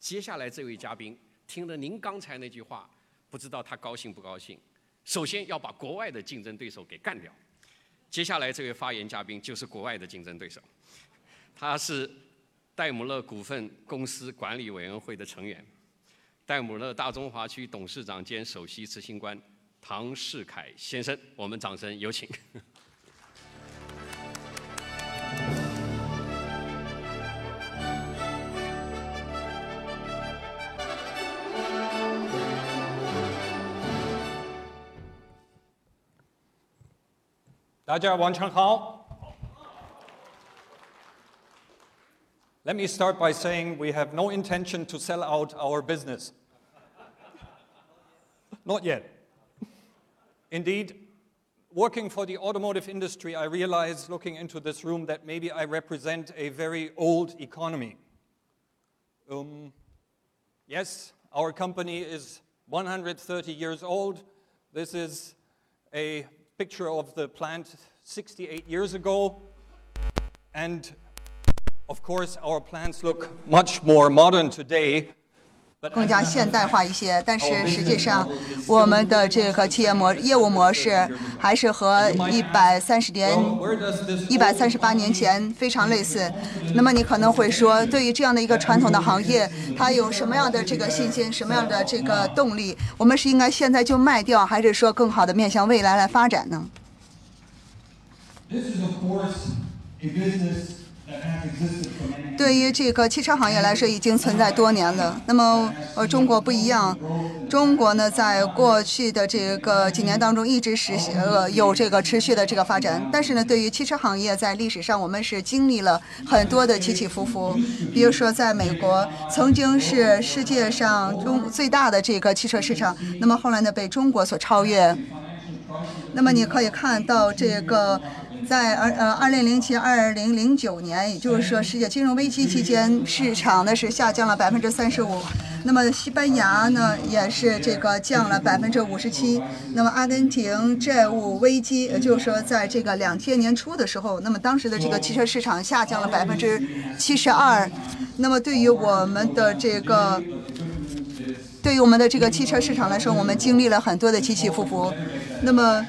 接下来这位嘉宾听了您刚才那句话，不知道他高兴不高兴。首先要把国外的竞争对手给干掉。接下来这位发言嘉宾就是国外的竞争对手，他是戴姆勒股份公司管理委员会的成员，戴姆勒大中华区董事长兼首席执行官唐世凯先生。我们掌声有请。大家晚上好。Let me start by saying we have no intention to sell out our business. Not yet. Indeed, working for the automotive industry, I realize looking into this room that maybe I represent a very old economy. Um, yes, our company is 130 years old. This is a picture of the plant 68 years ago. And of course, our plants look much more modern today 更加现代化一些，但是实际上，我们的这个企业模业务模式还是和一百三十年、一百三十八年前非常类似。那么你可能会说，对于这样的一个传统的行业，它有什么样的这个信心、什么样的这个动力？我们是应该现在就卖掉，还是说更好的面向未来来发展呢？对于这个汽车行业来说，已经存在多年了。那么，呃，中国不一样，中国呢，在过去的这个几年当中，一直实呃有这个持续的这个发展。但是呢，对于汽车行业，在历史上我们是经历了很多的起起伏伏。比如说，在美国曾经是世界上中最大的这个汽车市场，那么后来呢，被中国所超越。那么你可以看到这个。在二呃二零零七二零零九年，也就是说世界金融危机期间，市场呢是下降了百分之三十五。那么西班牙呢也是这个降了百分之五十七。那么阿根廷债务危机，也就是说在这个两千年初的时候，那么当时的这个汽车市场下降了百分之七十二。那么对于我们的这个，对于我们的这个汽车市场来说，我们经历了很多的起起伏伏。那么。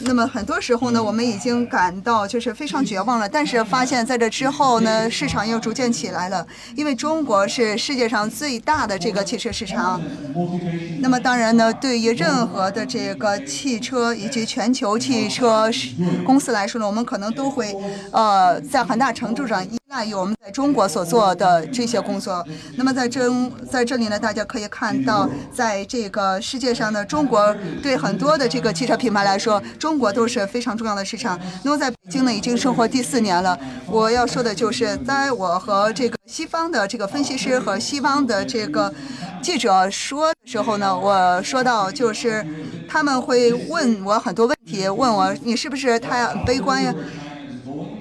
那么很多时候呢，我们已经感到就是非常绝望了。但是发现在这之后呢，市场又逐渐起来了。因为中国是世界上最大的这个汽车市场。那么当然呢，对于任何的这个汽车以及全球汽车公司来说呢，我们可能都会呃在很大程度上赖于我们在中国所做的这些工作。那么在这在这里呢，大家可以看到，在这个世界上呢，中国对很多的这个汽车品牌来说，中国都是非常重要的市场。那么在北京呢，已经生活第四年了。我要说的就是，在我和这个西方的这个分析师和西方的这个记者说的时候呢，我说到就是他们会问我很多问题，问我你是不是太悲观呀？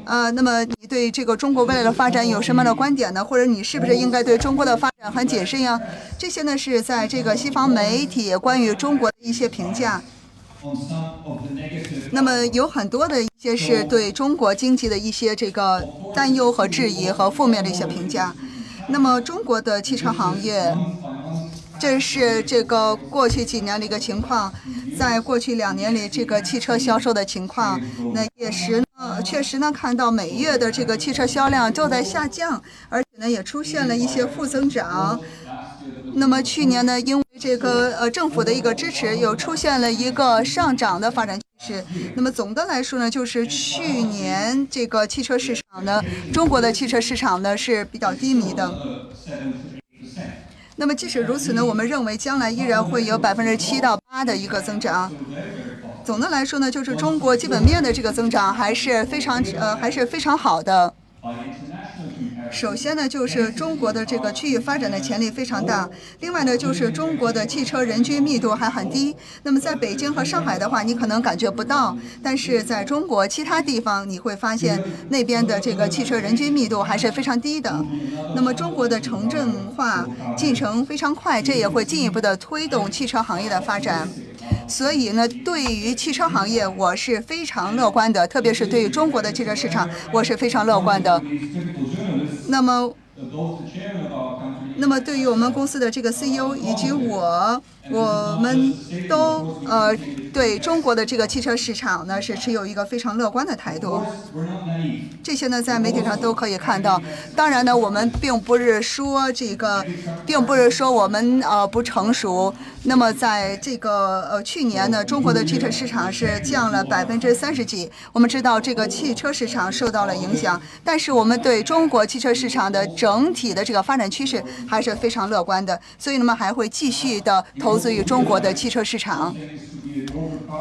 呃，那么你对这个中国未来的发展有什么样的观点呢？或者你是不是应该对中国的发展很谨慎呀？这些呢是在这个西方媒体关于中国的一些评价。那么有很多的一些是对中国经济的一些这个担忧和质疑和负面的一些评价。那么中国的汽车行业，这是这个过去几年的一个情况。在过去两年里，这个汽车销售的情况，那也是确实呢看到每月的这个汽车销量都在下降，而且呢也出现了一些负增长。那么去年呢，因为这个呃政府的一个支持，又出现了一个上涨的发展趋势。那么总的来说呢，就是去年这个汽车市场呢，中国的汽车市场呢是比较低迷的。那么即使如此呢，我们认为将来依然会有百分之七到八的一个增长。总的来说呢，就是中国基本面的这个增长还是非常呃还是非常好的。首先呢，就是中国的这个区域发展的潜力非常大。另外呢，就是中国的汽车人均密度还很低。那么在北京和上海的话，你可能感觉不到，但是在中国其他地方，你会发现那边的这个汽车人均密度还是非常低的。那么中国的城镇化进程非常快，这也会进一步的推动汽车行业的发展。所以呢，对于汽车行业，我是非常乐观的，特别是对于中国的汽车市场，我是非常乐观的。那么，那么对于我们公司的这个 CEO 以及我，我们都呃对中国的这个汽车市场呢是持有一个非常乐观的态度。这些呢在媒体上都可以看到。当然呢，我们并不是说这个，并不是说我们呃不成熟。那么在这个呃去年呢，中国的汽车市场是降了百分之三十几。我们知道这个汽车市场受到了影响，但是我们对中国汽车市场的整体的这个发展趋势还是非常乐观的。所以，呢，还会继续的投资于中国的汽车市场。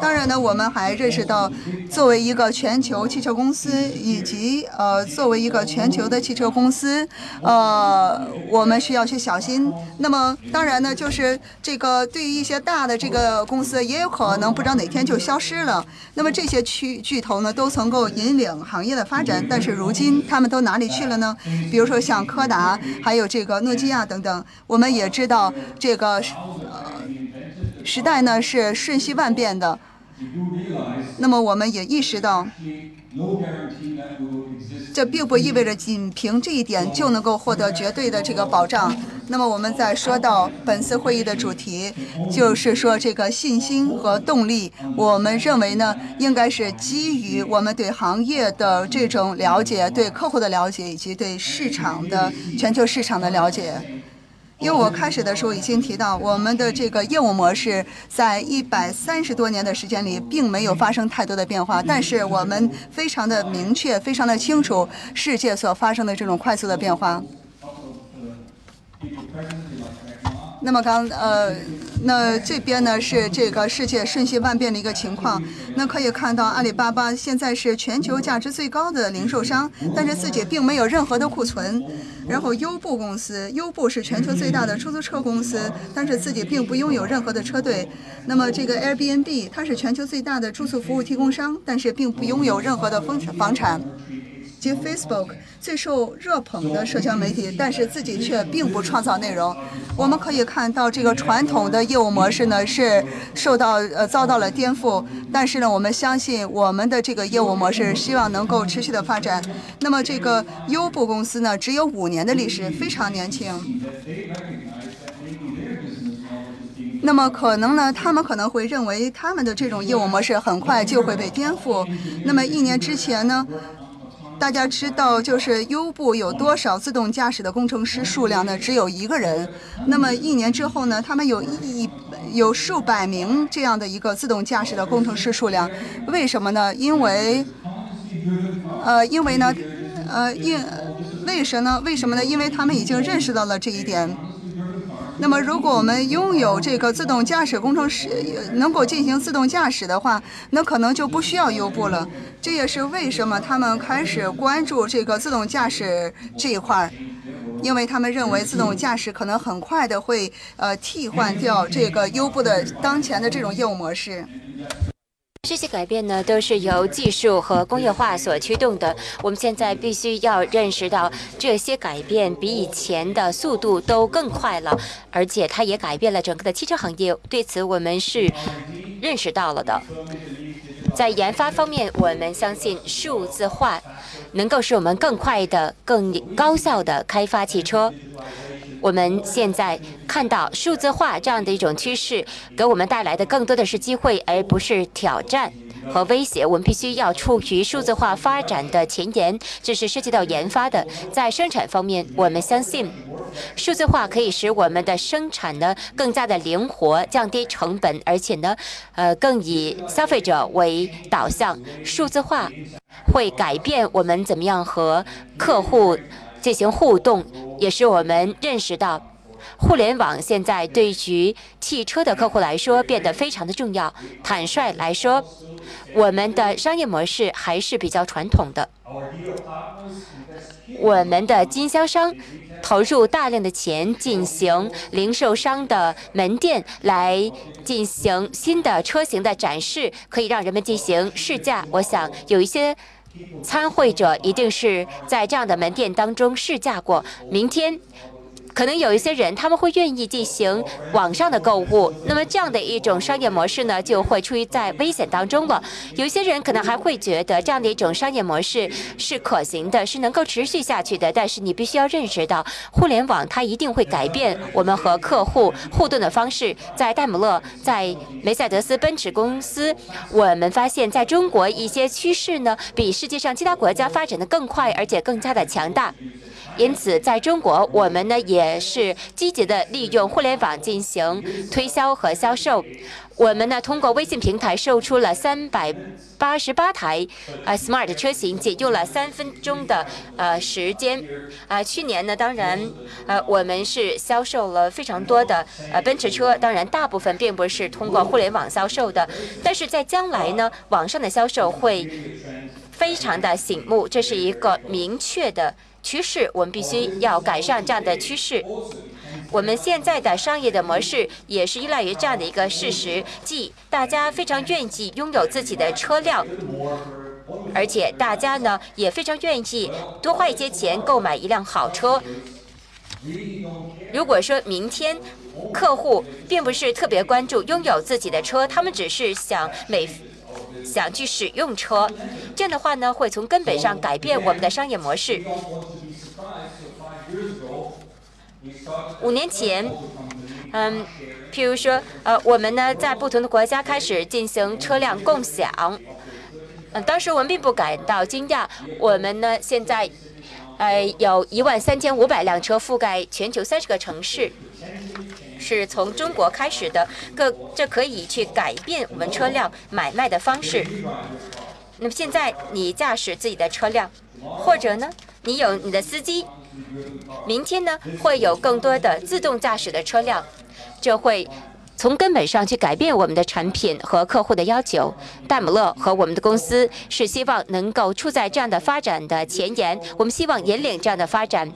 当然呢，我们还认识到，作为一个全球汽车公司，以及呃，作为一个全球的汽车公司，呃，我们需要去小心。那么，当然呢，就是这个对于一些大的这个公司，也有可能不知道哪天就消失了。那么这些巨巨头呢，都曾够引领行业的发展，但是如今他们都哪里去了呢？比如说像柯达，还有这个诺基亚等等。我们也知道这个。时代呢是瞬息万变的，那么我们也意识到，这并不意味着仅凭这一点就能够获得绝对的这个保障。那么我们在说到本次会议的主题，就是说这个信心和动力，我们认为呢，应该是基于我们对行业的这种了解、对客户的了解以及对市场的全球市场的了解。因为我开始的时候已经提到，我们的这个业务模式在一百三十多年的时间里，并没有发生太多的变化。但是我们非常的明确，非常的清楚世界所发生的这种快速的变化。那么刚呃。那这边呢是这个世界瞬息万变的一个情况。那可以看到，阿里巴巴现在是全球价值最高的零售商，但是自己并没有任何的库存。然后优步公司，优步是全球最大的出租车公司，但是自己并不拥有任何的车队。那么这个 Airbnb，它是全球最大的住宿服务提供商，但是并不拥有任何的房房产。Facebook 最受热捧的社交媒体，但是自己却并不创造内容。我们可以看到，这个传统的业务模式呢是受到呃遭到了颠覆。但是呢，我们相信我们的这个业务模式希望能够持续的发展。那么这个优步公司呢，只有五年的历史，非常年轻。那么可能呢，他们可能会认为他们的这种业务模式很快就会被颠覆。那么一年之前呢？大家知道，就是优步有多少自动驾驶的工程师数量呢？只有一个人。那么一年之后呢？他们有一有数百名这样的一个自动驾驶的工程师数量。为什么呢？因为，呃，因为呢，呃，因为什么呢？为什么呢？因为他们已经认识到了这一点。那么，如果我们拥有这个自动驾驶工程师能够进行自动驾驶的话，那可能就不需要优步了。这也是为什么他们开始关注这个自动驾驶这一块儿，因为他们认为自动驾驶可能很快的会呃替换掉这个优步的当前的这种业务模式。这些改变呢，都是由技术和工业化所驱动的。我们现在必须要认识到，这些改变比以前的速度都更快了，而且它也改变了整个的汽车行业。对此，我们是认识到了的。在研发方面，我们相信数字化能够使我们更快的、更高效的开发汽车。我们现在看到数字化这样的一种趋势，给我们带来的更多的是机会，而不是挑战和威胁。我们必须要处于数字化发展的前沿，这是涉及到研发的。在生产方面，我们相信数字化可以使我们的生产呢更加的灵活，降低成本，而且呢，呃，更以消费者为导向。数字化会改变我们怎么样和客户。进行互动，也是我们认识到，互联网现在对于汽车的客户来说变得非常的重要。坦率来说，我们的商业模式还是比较传统的。我们的经销商投入大量的钱进行零售商的门店，来进行新的车型的展示，可以让人们进行试驾。我想有一些。参会者一定是在这样的门店当中试驾过。明天，可能有一些人他们会愿意进行网上的购物，那么这样的一种商业模式呢，就会处于在危险当中了。有些人可能还会觉得这样的一种商业模式是可行的，是能够持续下去的。但是你必须要认识到，互联网它一定会改变我们和客户互动的方式。在戴姆勒，在梅赛德斯奔驰公司，我们发现在中国一些趋势呢，比世界上其他国家发展的更快，而且更加的强大。因此，在中国，我们呢也是积极的利用互联网进行推销和销售。我们呢通过微信平台售出了三百八十八台呃 Smart 车型，仅用了三分钟的呃时间。啊，去年呢，当然呃我们是销售了非常多的呃奔驰车，当然大部分并不是通过互联网销售的，但是在将来呢，网上的销售会非常的醒目，这是一个明确的。趋势，我们必须要赶上这样的趋势。我们现在的商业的模式也是依赖于这样的一个事实，即大家非常愿意拥有自己的车辆，而且大家呢也非常愿意多花一些钱购买一辆好车。如果说明天客户并不是特别关注拥有自己的车，他们只是想每。想去使用车，这样的话呢，会从根本上改变我们的商业模式。五年前，嗯，譬如说，呃，我们呢在不同的国家开始进行车辆共享，嗯，当时我们并不感到惊讶。我们呢现在，呃，有一万三千五百辆车覆盖全球三十个城市。是从中国开始的，各这可以去改变我们车辆买卖的方式。那么现在你驾驶自己的车辆，或者呢，你有你的司机，明天呢会有更多的自动驾驶的车辆，这会从根本上去改变我们的产品和客户的要求。戴姆勒和我们的公司是希望能够处在这样的发展的前沿，我们希望引领这样的发展。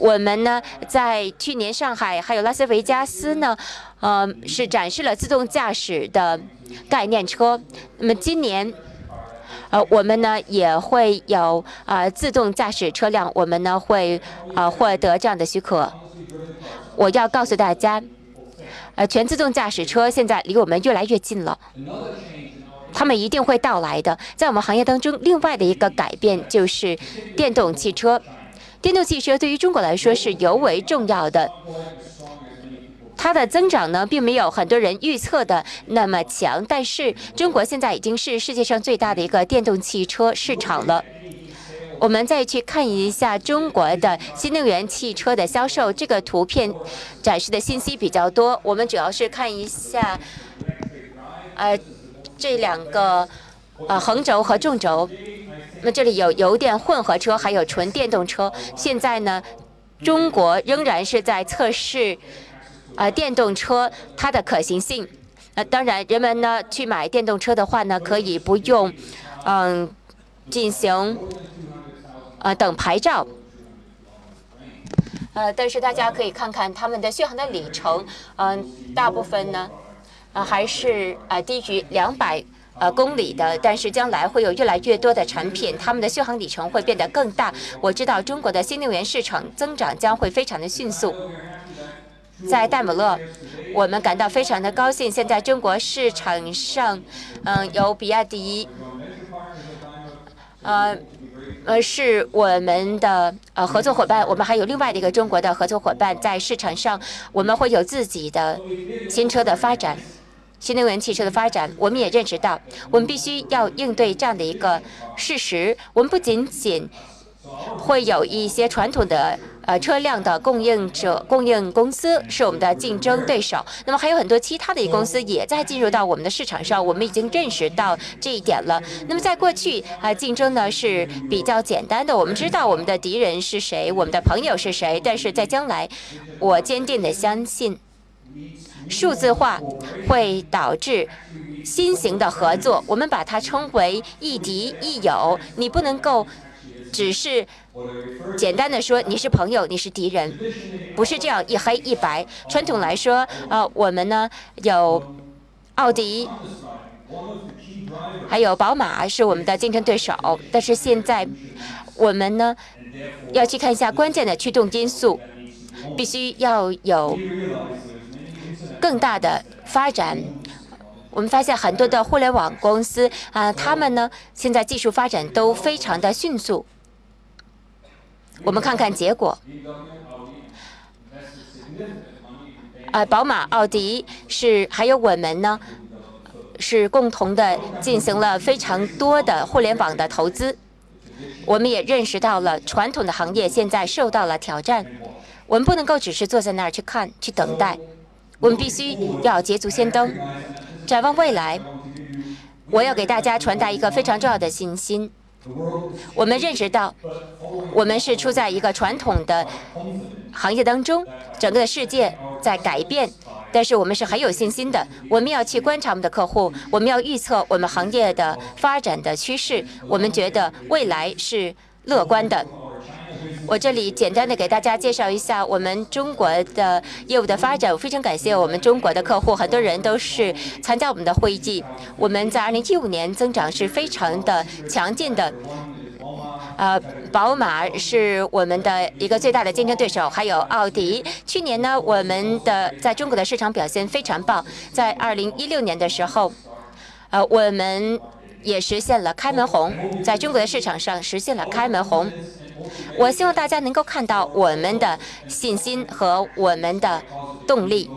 我们呢，在去年上海还有拉斯维加斯呢，呃，是展。示了自动驾驶的概念车。那么今年，呃，我们呢也会有啊自动驾驶车辆，我们呢会啊获得这样的许可。我要告诉大家，呃，全自动驾驶车现在离我们越来越近了，他们一定会到来的。在我们行业当中，另外的一个改变就是电动汽车。电动汽车对于中国来说是尤为重要的，它的增长呢，并没有很多人预测的那么强。但是，中国现在已经是世界上最大的一个电动汽车市场了。我们再去看一下中国的新能源汽车的销售，这个图片展示的信息比较多。我们主要是看一下，呃，这两个呃横轴和纵轴。那这里有油电混合车，还有纯电动车。现在呢，中国仍然是在测试，呃，电动车它的可行性。呃当然，人们呢去买电动车的话呢，可以不用，嗯，进行，呃，等牌照。呃，但是大家可以看看他们的续航的里程，嗯，大部分呢，呃，还是呃低于两百。呃，公里的，但是将来会有越来越多的产品，他们的续航里程会变得更大。我知道中国的新能源市场增长将会非常的迅速。在戴姆勒，我们感到非常的高兴。现在中国市场上，嗯，有比亚迪，呃，呃，是我们的呃合作伙伴。我们还有另外的一个中国的合作伙伴在市场上，我们会有自己的新车的发展。新能源汽车的发展，我们也认识到，我们必须要应对这样的一个事实。我们不仅仅会有一些传统的呃车辆的供应者、供应公司是我们的竞争对手，那么还有很多其他的一公司也在进入到我们的市场上。我们已经认识到这一点了。那么在过去啊，竞争呢是比较简单的，我们知道我们的敌人是谁，我们的朋友是谁。但是在将来，我坚定的相信。数字化会导致新型的合作，我们把它称为亦敌亦友。你不能够只是简单的说你是朋友，你是敌人，不是这样一黑一白。传统来说，呃，我们呢有奥迪，还有宝马是我们的竞争对手，但是现在我们呢要去看一下关键的驱动因素。必须要有更大的发展。我们发现很多的互联网公司啊，他们呢现在技术发展都非常的迅速。我们看看结果。呃，宝马、奥迪是还有我们呢，是共同的进行了非常多的互联网的投资。我们也认识到了传统的行业现在受到了挑战，我们不能够只是坐在那儿去看、去等待，我们必须要捷足先登。展望未来，我要给大家传达一个非常重要的信心。我们认识到，我们是处在一个传统的行业当中，整个世界在改变，但是我们是很有信心的。我们要去观察我们的客户，我们要预测我们行业的发展的趋势。我们觉得未来是乐观的。我这里简单的给大家介绍一下我们中国的业务的发展。我非常感谢我们中国的客户，很多人都是参加我们的会议。我们在2015年增长是非常的强劲的。呃，宝马是我们的一个最大的竞争对手，还有奥迪。去年呢，我们的在中国的市场表现非常棒。在2016年的时候，呃，我们也实现了开门红，在中国的市场上实现了开门红。我希望大家能够看到我们的信心和我们的动力。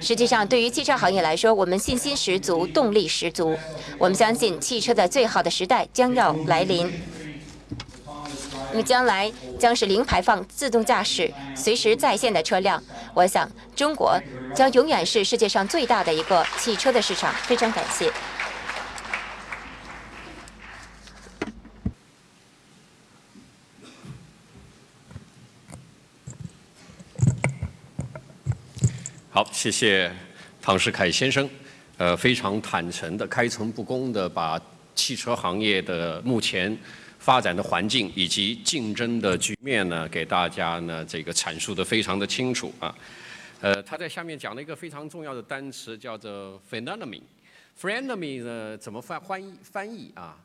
实际上，对于汽车行业来说，我们信心十足，动力十足。我们相信汽车的最好的时代将要来临。那么，将来将是零排放、自动驾驶、随时在线的车辆。我想，中国将永远是世界上最大的一个汽车的市场。非常感谢。好，谢谢唐世凯先生，呃，非常坦诚的、开诚布公的把汽车行业的目前发展的环境以及竞争的局面呢，给大家呢这个阐述的非常的清楚啊。呃，他在下面讲了一个非常重要的单词，叫做 phenomenon。phenomenon 呢怎么翻翻译翻译啊？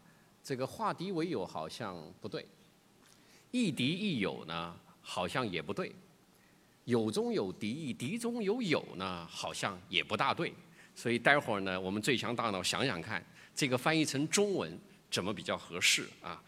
这个化敌为友好像不对，亦敌亦友呢好像也不对。有中有敌，敌中有友呢，好像也不大对。所以待会儿呢，我们最强大脑想想看，这个翻译成中文怎么比较合适啊？